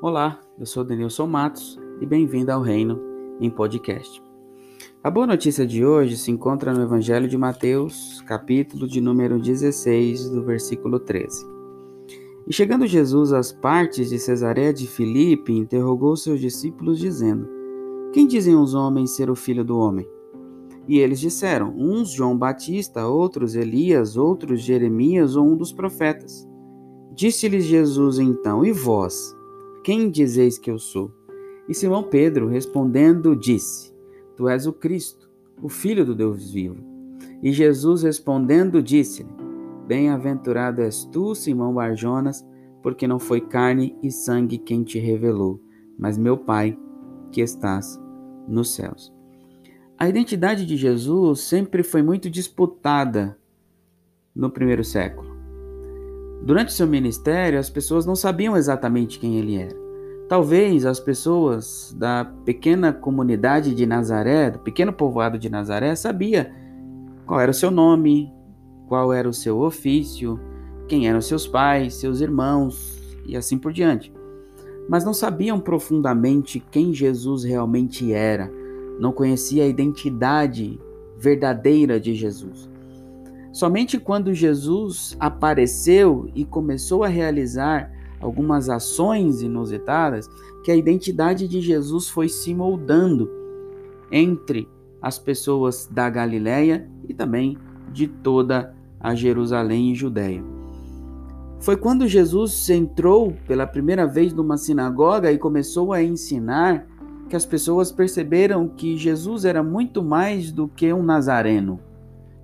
Olá, eu sou Denilson Matos e bem-vindo ao Reino em Podcast. A boa notícia de hoje se encontra no Evangelho de Mateus, capítulo de número 16, do versículo 13. E chegando Jesus às partes de Cesareia de Filipe, interrogou seus discípulos, dizendo: Quem dizem os homens ser o filho do homem? E eles disseram: Uns João Batista, outros Elias, outros Jeremias ou um dos profetas. Disse-lhes Jesus então: E vós, quem dizeis que eu sou? E Simão Pedro, respondendo, disse: Tu és o Cristo, o Filho do Deus vivo. E Jesus respondendo, disse-lhe: Bem-aventurado és tu, Simão Barjonas, porque não foi carne e sangue quem te revelou, mas meu Pai que estás nos céus. A identidade de Jesus sempre foi muito disputada no primeiro século. Durante seu ministério, as pessoas não sabiam exatamente quem ele era. Talvez as pessoas da pequena comunidade de Nazaré, do pequeno povoado de Nazaré, sabia qual era o seu nome, qual era o seu ofício, quem eram seus pais, seus irmãos e assim por diante. Mas não sabiam profundamente quem Jesus realmente era não conhecia a identidade verdadeira de Jesus. Somente quando Jesus apareceu e começou a realizar algumas ações inusitadas, que a identidade de Jesus foi se moldando entre as pessoas da Galiléia e também de toda a Jerusalém e Judéia. Foi quando Jesus entrou pela primeira vez numa sinagoga e começou a ensinar que as pessoas perceberam que Jesus era muito mais do que um nazareno,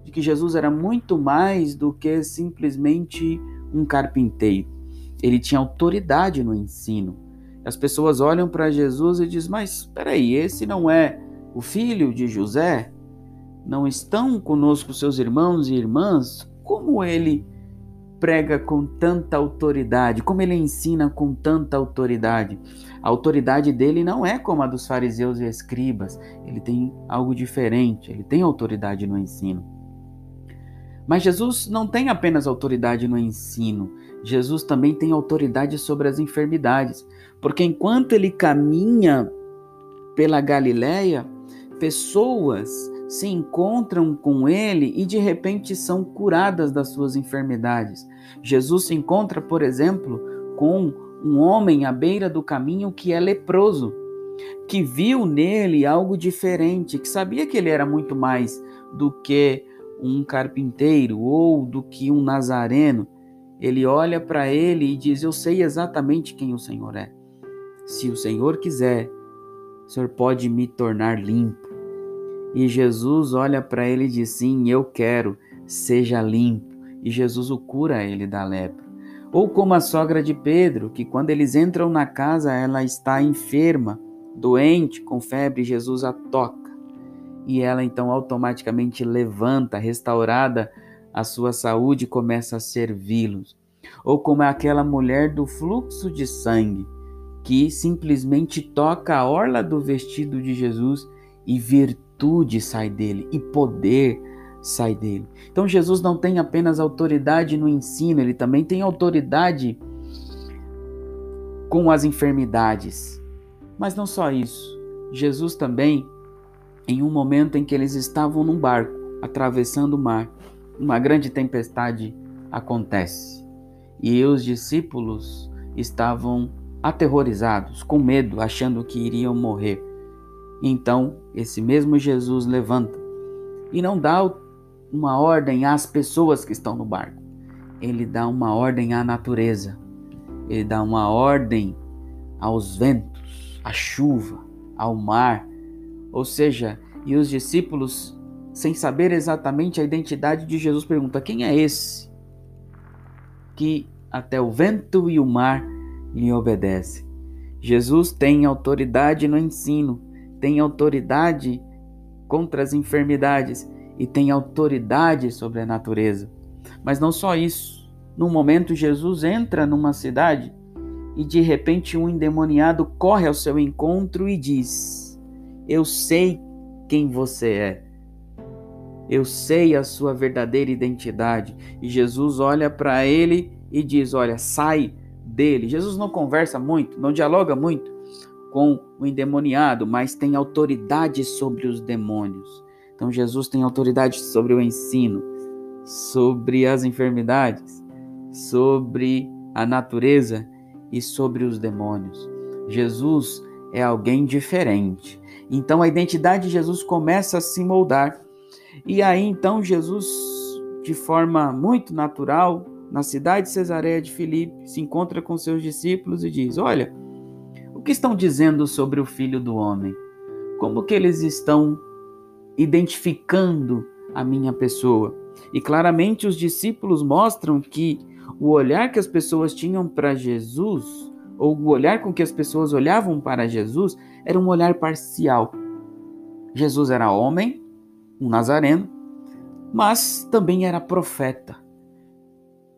de que Jesus era muito mais do que simplesmente um carpinteiro. Ele tinha autoridade no ensino. As pessoas olham para Jesus e dizem: Mas espera aí, esse não é o filho de José? Não estão conosco seus irmãos e irmãs? Como ele prega com tanta autoridade, como ele ensina com tanta autoridade. A autoridade dele não é como a dos fariseus e escribas, ele tem algo diferente, ele tem autoridade no ensino. Mas Jesus não tem apenas autoridade no ensino, Jesus também tem autoridade sobre as enfermidades, porque enquanto ele caminha pela Galileia, pessoas se encontram com ele e de repente são curadas das suas enfermidades. Jesus se encontra, por exemplo, com um homem à beira do caminho que é leproso, que viu nele algo diferente, que sabia que ele era muito mais do que um carpinteiro ou do que um nazareno. Ele olha para ele e diz: Eu sei exatamente quem o Senhor é. Se o Senhor quiser, o Senhor pode me tornar limpo. E Jesus olha para ele e diz: Sim, eu quero, seja limpo. E Jesus o cura ele da lepra. Ou como a sogra de Pedro, que quando eles entram na casa, ela está enferma, doente, com febre, Jesus a toca. E ela então automaticamente levanta, restaurada a sua saúde, começa a servi-los. Ou como é aquela mulher do fluxo de sangue, que simplesmente toca a orla do vestido de Jesus e virtude sai dele e poder sai dele. Então Jesus não tem apenas autoridade no ensino, ele também tem autoridade com as enfermidades. Mas não só isso. Jesus também, em um momento em que eles estavam num barco atravessando o mar, uma grande tempestade acontece. E os discípulos estavam aterrorizados, com medo, achando que iriam morrer. Então, esse mesmo Jesus levanta e não dá uma ordem às pessoas que estão no barco. Ele dá uma ordem à natureza. Ele dá uma ordem aos ventos, à chuva, ao mar. Ou seja, e os discípulos, sem saber exatamente a identidade de Jesus, perguntam: quem é esse que até o vento e o mar lhe obedecem? Jesus tem autoridade no ensino tem autoridade contra as enfermidades e tem autoridade sobre a natureza. Mas não só isso. Num momento, Jesus entra numa cidade e de repente um endemoniado corre ao seu encontro e diz: Eu sei quem você é. Eu sei a sua verdadeira identidade. E Jesus olha para ele e diz: Olha, sai dele. Jesus não conversa muito, não dialoga muito com o endemoniado, mas tem autoridade sobre os demônios. Então Jesus tem autoridade sobre o ensino, sobre as enfermidades, sobre a natureza e sobre os demônios. Jesus é alguém diferente. Então a identidade de Jesus começa a se moldar. E aí então Jesus, de forma muito natural, na cidade de Cesareia de Filipe, se encontra com seus discípulos e diz: Olha, o que estão dizendo sobre o filho do homem? Como que eles estão identificando a minha pessoa? E claramente os discípulos mostram que o olhar que as pessoas tinham para Jesus, ou o olhar com que as pessoas olhavam para Jesus, era um olhar parcial. Jesus era homem, um nazareno, mas também era profeta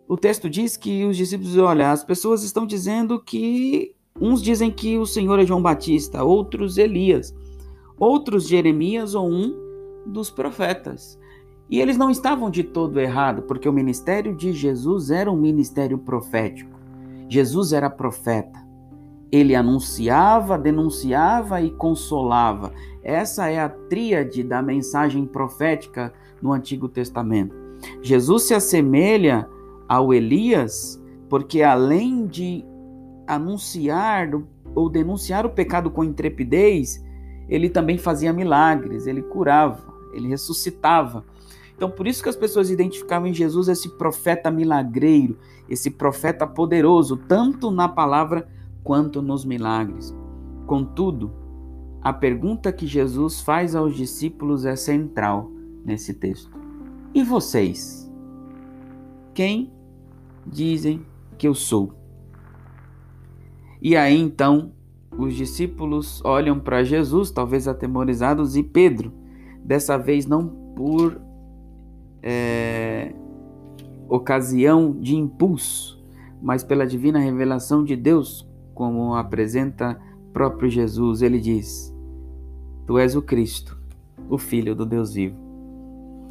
o texto diz que os discípulos, olha, as pessoas estão dizendo que uns dizem que o Senhor é João Batista, outros Elias, outros Jeremias ou um dos profetas. E eles não estavam de todo errado, porque o ministério de Jesus era um ministério profético. Jesus era profeta. Ele anunciava, denunciava e consolava. Essa é a tríade da mensagem profética no Antigo Testamento. Jesus se assemelha ao Elias, porque além de anunciar ou denunciar o pecado com intrepidez, ele também fazia milagres, ele curava, ele ressuscitava. Então, por isso que as pessoas identificavam em Jesus esse profeta milagreiro, esse profeta poderoso, tanto na palavra quanto nos milagres. Contudo, a pergunta que Jesus faz aos discípulos é central nesse texto. E vocês? Quem dizem que eu sou. E aí então os discípulos olham para Jesus, talvez atemorizados, e Pedro, dessa vez não por é, ocasião de impulso, mas pela divina revelação de Deus, como apresenta próprio Jesus, ele diz: Tu és o Cristo, o Filho do Deus vivo.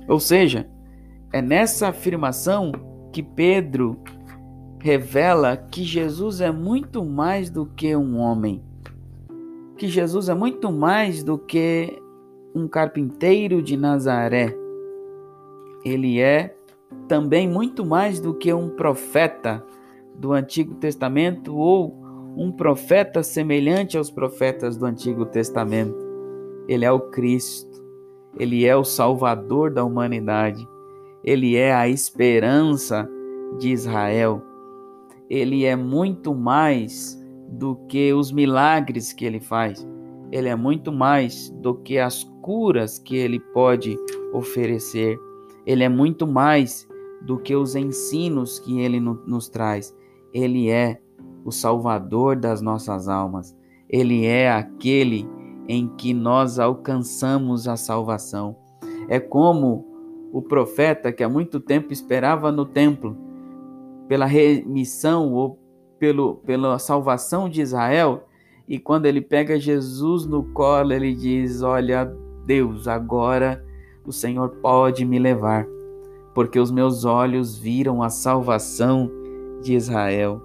Ou seja, é nessa afirmação que Pedro revela que Jesus é muito mais do que um homem, que Jesus é muito mais do que um carpinteiro de Nazaré. Ele é também muito mais do que um profeta do Antigo Testamento ou um profeta semelhante aos profetas do Antigo Testamento. Ele é o Cristo, ele é o Salvador da humanidade ele é a esperança de Israel. Ele é muito mais do que os milagres que ele faz. Ele é muito mais do que as curas que ele pode oferecer. Ele é muito mais do que os ensinos que ele nos traz. Ele é o Salvador das nossas almas. Ele é aquele em que nós alcançamos a salvação. É como o profeta que há muito tempo esperava no templo pela remissão ou pelo, pela salvação de Israel, e quando ele pega Jesus no colo, ele diz: Olha, Deus, agora o Senhor pode me levar, porque os meus olhos viram a salvação de Israel.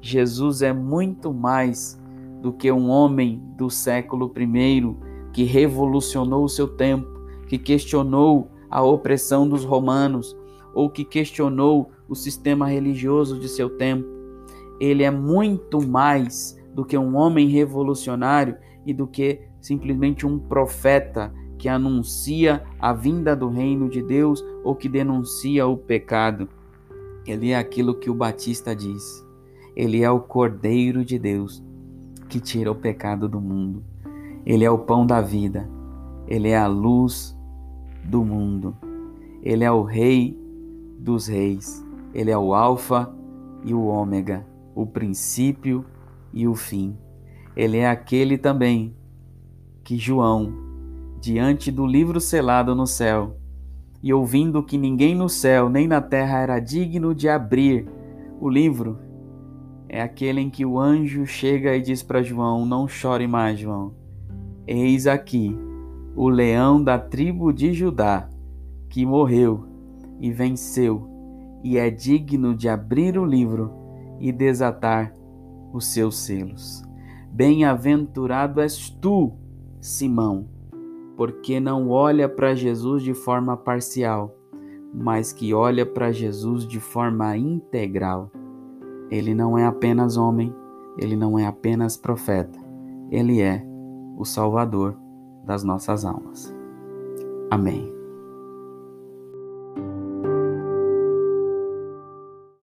Jesus é muito mais do que um homem do século I que revolucionou o seu tempo, que questionou a opressão dos romanos ou que questionou o sistema religioso de seu tempo. Ele é muito mais do que um homem revolucionário e do que simplesmente um profeta que anuncia a vinda do reino de Deus ou que denuncia o pecado. Ele é aquilo que o Batista diz. Ele é o Cordeiro de Deus que tira o pecado do mundo. Ele é o pão da vida. Ele é a luz do mundo. Ele é o Rei dos Reis. Ele é o Alfa e o Ômega, o princípio e o fim. Ele é aquele também que João, diante do livro selado no céu, e ouvindo que ninguém no céu nem na terra era digno de abrir o livro, é aquele em que o anjo chega e diz para João: Não chore mais, João. Eis aqui o leão da tribo de Judá, que morreu e venceu, e é digno de abrir o livro e desatar os seus selos. Bem-aventurado és tu, Simão, porque não olha para Jesus de forma parcial, mas que olha para Jesus de forma integral. Ele não é apenas homem, ele não é apenas profeta, ele é o Salvador das nossas almas. Amém.